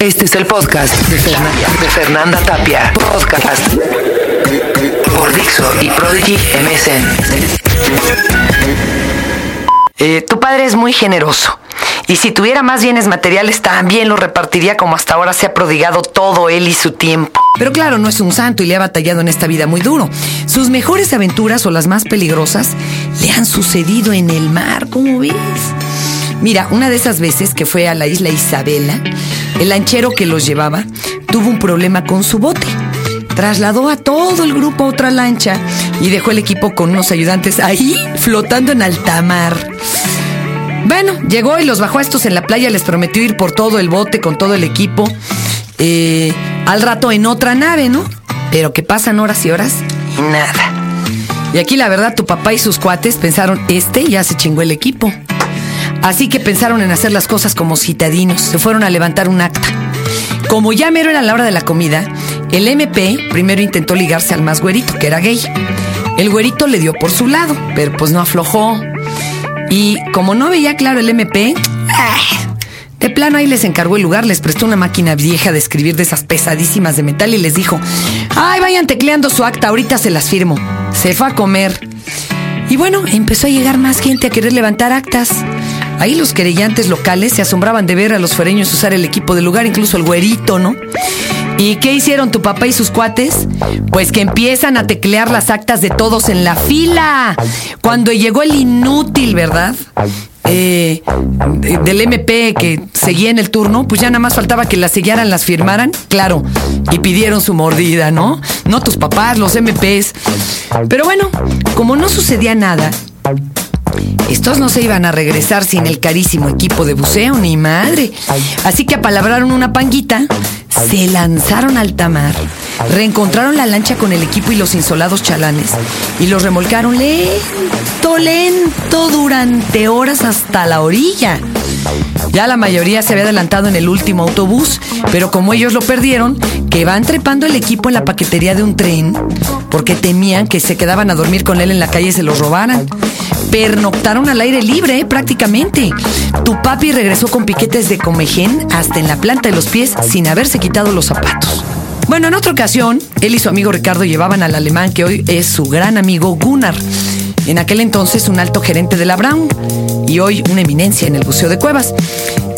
Este es el podcast de Fernanda, de Fernanda Tapia. Podcast por Dixo y Prodigy MSN. Eh, tu padre es muy generoso. Y si tuviera más bienes materiales, también lo repartiría como hasta ahora se ha prodigado todo él y su tiempo. Pero claro, no es un santo y le ha batallado en esta vida muy duro. Sus mejores aventuras o las más peligrosas le han sucedido en el mar, ¿cómo ves? Mira, una de esas veces que fue a la isla Isabela, el lanchero que los llevaba tuvo un problema con su bote. Trasladó a todo el grupo a otra lancha y dejó el equipo con unos ayudantes ahí flotando en alta mar. Bueno, llegó y los bajó a estos en la playa, les prometió ir por todo el bote con todo el equipo. Eh, al rato en otra nave, ¿no? Pero que pasan horas y horas y nada. Y aquí la verdad, tu papá y sus cuates pensaron, este ya se chingó el equipo. Así que pensaron en hacer las cosas como citadinos. Se fueron a levantar un acta. Como ya mero era la hora de la comida, el MP primero intentó ligarse al más güerito, que era gay. El güerito le dio por su lado, pero pues no aflojó. Y como no veía claro el MP, de plano ahí les encargó el lugar, les prestó una máquina vieja de escribir de esas pesadísimas de metal y les dijo, ay, vayan tecleando su acta, ahorita se las firmo. Se fue a comer. Y bueno, empezó a llegar más gente a querer levantar actas. Ahí los querellantes locales se asombraban de ver a los fuereños usar el equipo del lugar, incluso el güerito, ¿no? ¿Y qué hicieron tu papá y sus cuates? Pues que empiezan a teclear las actas de todos en la fila. Cuando llegó el inútil, ¿verdad? Eh, del MP que seguía en el turno, pues ya nada más faltaba que las sellaran, las firmaran, claro, y pidieron su mordida, ¿no? No tus papás, los MPs. Pero bueno, como no sucedía nada, estos no se iban a regresar sin el carísimo equipo de buceo, ni madre. Así que apalabraron una panguita, se lanzaron al tamar, reencontraron la lancha con el equipo y los insolados chalanes y los remolcaron lento, lento durante horas hasta la orilla. Ya la mayoría se había adelantado en el último autobús, pero como ellos lo perdieron, que van trepando el equipo en la paquetería de un tren, porque temían que se quedaban a dormir con él en la calle y se los robaran. Pernoctaron al aire libre, eh, prácticamente. Tu papi regresó con piquetes de comején hasta en la planta de los pies sin haberse quitado los zapatos. Bueno, en otra ocasión, él y su amigo Ricardo llevaban al alemán que hoy es su gran amigo Gunnar. En aquel entonces un alto gerente de la Brown y hoy una eminencia en el Buceo de Cuevas.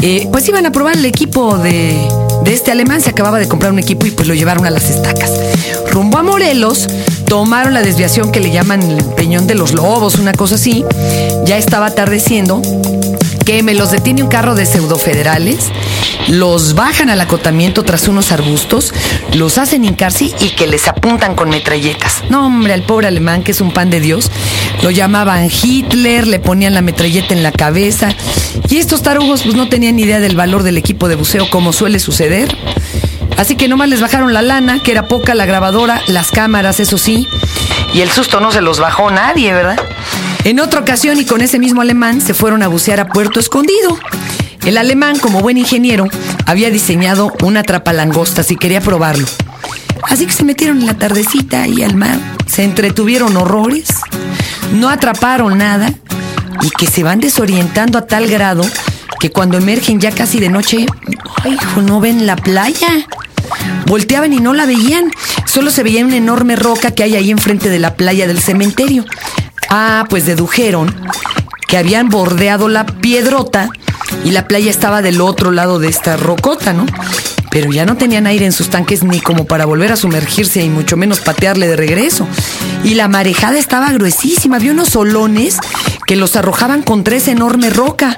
Eh, pues iban a probar el equipo de, de este alemán, se acababa de comprar un equipo y pues lo llevaron a las estacas. Rumbo a Morelos, tomaron la desviación que le llaman el Peñón de los Lobos, una cosa así. Ya estaba atardeciendo que me los detiene un carro de pseudofederales, los bajan al acotamiento tras unos arbustos, los hacen hincarse y que les apuntan con metralletas. No, hombre, al pobre alemán, que es un pan de Dios, lo llamaban Hitler, le ponían la metralleta en la cabeza. Y estos tarugos pues no tenían idea del valor del equipo de buceo como suele suceder. Así que nomás les bajaron la lana, que era poca, la grabadora, las cámaras, eso sí. Y el susto no se los bajó nadie, ¿verdad? En otra ocasión y con ese mismo alemán se fueron a bucear a Puerto Escondido. El alemán, como buen ingeniero, había diseñado una trapalangostas y quería probarlo. Así que se metieron en la tardecita y al mar, se entretuvieron horrores, no atraparon nada y que se van desorientando a tal grado que cuando emergen ya casi de noche, ¡ay, hijo, no ven la playa! Volteaban y no la veían, solo se veía una enorme roca que hay ahí enfrente de la playa del cementerio. Ah, pues dedujeron que habían bordeado la piedrota y la playa estaba del otro lado de esta rocota, ¿no? Pero ya no tenían aire en sus tanques ni como para volver a sumergirse y mucho menos patearle de regreso. Y la marejada estaba gruesísima, había unos solones que los arrojaban contra esa enorme roca.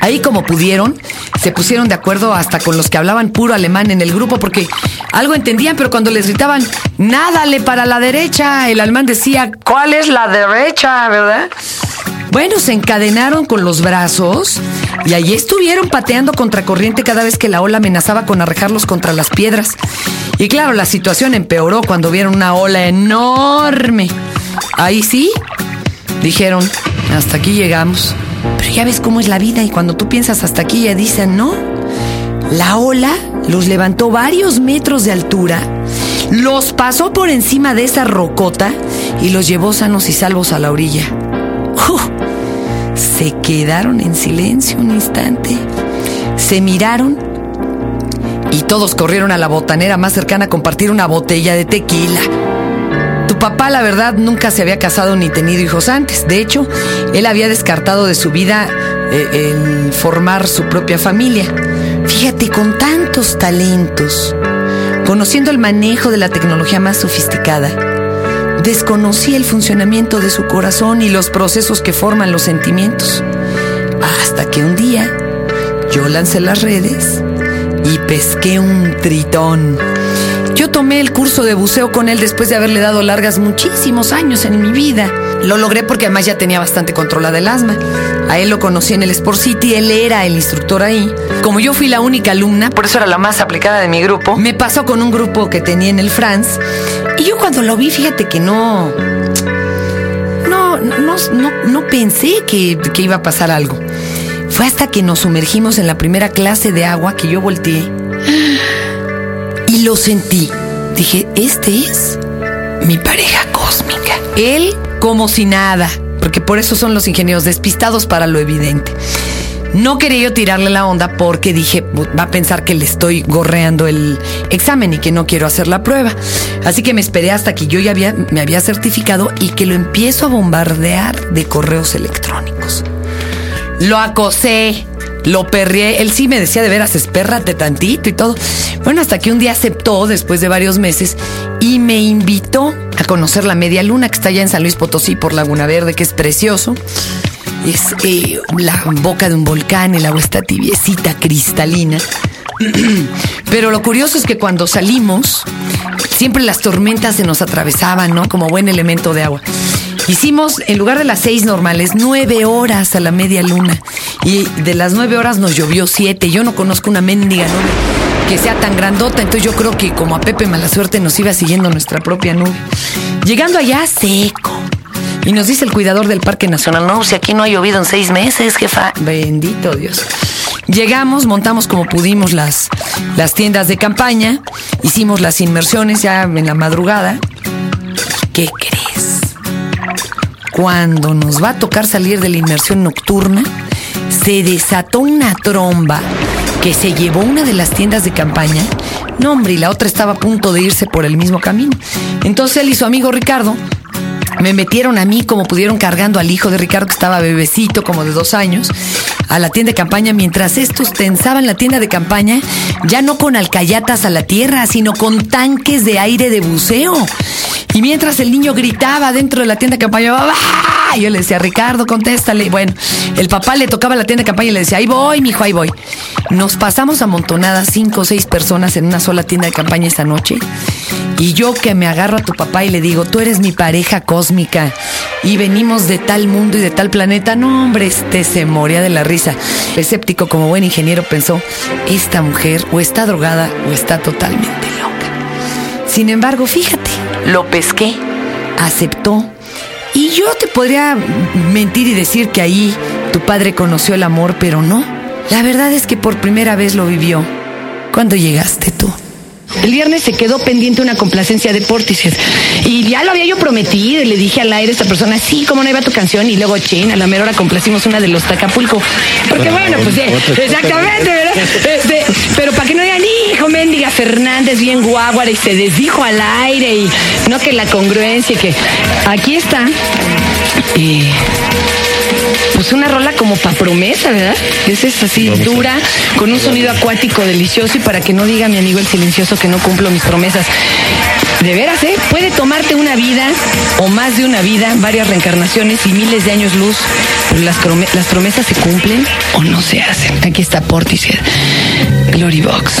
Ahí como pudieron, se pusieron de acuerdo hasta con los que hablaban puro alemán en el grupo porque algo entendían, pero cuando les gritaban, nádale para la derecha, el alemán decía, ¿cuál es la derecha, verdad? Bueno, se encadenaron con los brazos y allí estuvieron pateando contracorriente cada vez que la ola amenazaba con arrejarlos contra las piedras. Y claro, la situación empeoró cuando vieron una ola enorme. Ahí sí, dijeron, hasta aquí llegamos. Pero ya ves cómo es la vida y cuando tú piensas hasta aquí ya dicen, ¿no? La ola los levantó varios metros de altura, los pasó por encima de esa rocota y los llevó sanos y salvos a la orilla. Se quedaron en silencio un instante, se miraron y todos corrieron a la botanera más cercana a compartir una botella de tequila. Tu papá, la verdad, nunca se había casado ni tenido hijos antes. De hecho, él había descartado de su vida eh, el formar su propia familia. Fíjate, con tantos talentos, conociendo el manejo de la tecnología más sofisticada, desconocía el funcionamiento de su corazón y los procesos que forman los sentimientos. Hasta que un día yo lancé las redes y pesqué un tritón. Yo tomé el curso de buceo con él después de haberle dado largas muchísimos años en mi vida. Lo logré porque además ya tenía bastante controlada el asma. A él lo conocí en el Sport City, él era el instructor ahí. Como yo fui la única alumna, por eso era la más aplicada de mi grupo, me pasó con un grupo que tenía en el France. Y yo cuando lo vi, fíjate que no. No, no, no, no pensé que, que iba a pasar algo. Fue hasta que nos sumergimos en la primera clase de agua que yo volteé y lo sentí. Dije, este es mi pareja cósmica. Él como si nada, porque por eso son los ingenieros despistados para lo evidente. No quería yo tirarle la onda porque dije, va a pensar que le estoy gorreando el examen y que no quiero hacer la prueba. Así que me esperé hasta que yo ya había, me había certificado y que lo empiezo a bombardear de correos electrónicos. Lo acosé, lo perrié. Él sí me decía de veras, espérrate tantito y todo. Bueno, hasta que un día aceptó después de varios meses y me invitó a conocer la media luna que está allá en San Luis Potosí por Laguna Verde, que es precioso. Es eh, la boca de un volcán, el agua está tibiecita, cristalina. Pero lo curioso es que cuando salimos, siempre las tormentas se nos atravesaban, ¿no? Como buen elemento de agua. Hicimos, en lugar de las seis normales, nueve horas a la media luna. Y de las nueve horas nos llovió siete. Yo no conozco una mendiga nube que sea tan grandota. Entonces yo creo que como a Pepe Mala Suerte nos iba siguiendo nuestra propia nube. Llegando allá, seco. Y nos dice el cuidador del Parque Nacional, no, si aquí no ha llovido en seis meses, jefa. Bendito Dios. Llegamos, montamos como pudimos las, las tiendas de campaña, hicimos las inmersiones ya en la madrugada. ¿Qué crees? Cuando nos va a tocar salir de la inmersión nocturna, se desató una tromba que se llevó una de las tiendas de campaña. No, hombre, y la otra estaba a punto de irse por el mismo camino. Entonces él y su amigo Ricardo me metieron a mí como pudieron cargando al hijo de Ricardo que estaba bebecito, como de dos años, a la tienda de campaña mientras estos tensaban la tienda de campaña, ya no con alcayatas a la tierra, sino con tanques de aire de buceo. Y mientras el niño gritaba dentro de la tienda de campaña, ¡Babá! yo le decía, Ricardo, contéstale. Bueno, el papá le tocaba la tienda de campaña y le decía, ahí voy, mijo, ahí voy. Nos pasamos amontonadas cinco o seis personas en una sola tienda de campaña esta noche. Y yo que me agarro a tu papá y le digo, tú eres mi pareja cósmica y venimos de tal mundo y de tal planeta. No, hombre, este se moría de la risa. Escéptico como buen ingeniero pensó, esta mujer o está drogada o está totalmente loca. Sin embargo, fíjate, lo pesqué, aceptó. Y yo te podría mentir y decir que ahí tu padre conoció el amor, pero no. La verdad es que por primera vez lo vivió cuando llegaste tú. El viernes se quedó pendiente una complacencia de Portishead. Y ya lo había yo prometido y le dije al aire a esta persona, sí, cómo no iba tu canción. Y luego, chin, a la mera hora complacimos una de los Tacapulco. Porque bueno, pues sí, exactamente, ¿verdad? Este, pero para que no digan, hijo, mendiga Fernández, bien guaguara y se desdijo al aire y no que la congruencia, que aquí está. Y pues una rola como pa' promesa, ¿verdad? Esa es así dura, con un sonido acuático delicioso y para que no diga mi amigo el silencioso que no cumplo mis promesas. De veras, ¿eh? Puede tomarte una vida o más de una vida, varias reencarnaciones y miles de años luz, pero las, las promesas se cumplen o no se hacen. Aquí está Portishead, Glory Box.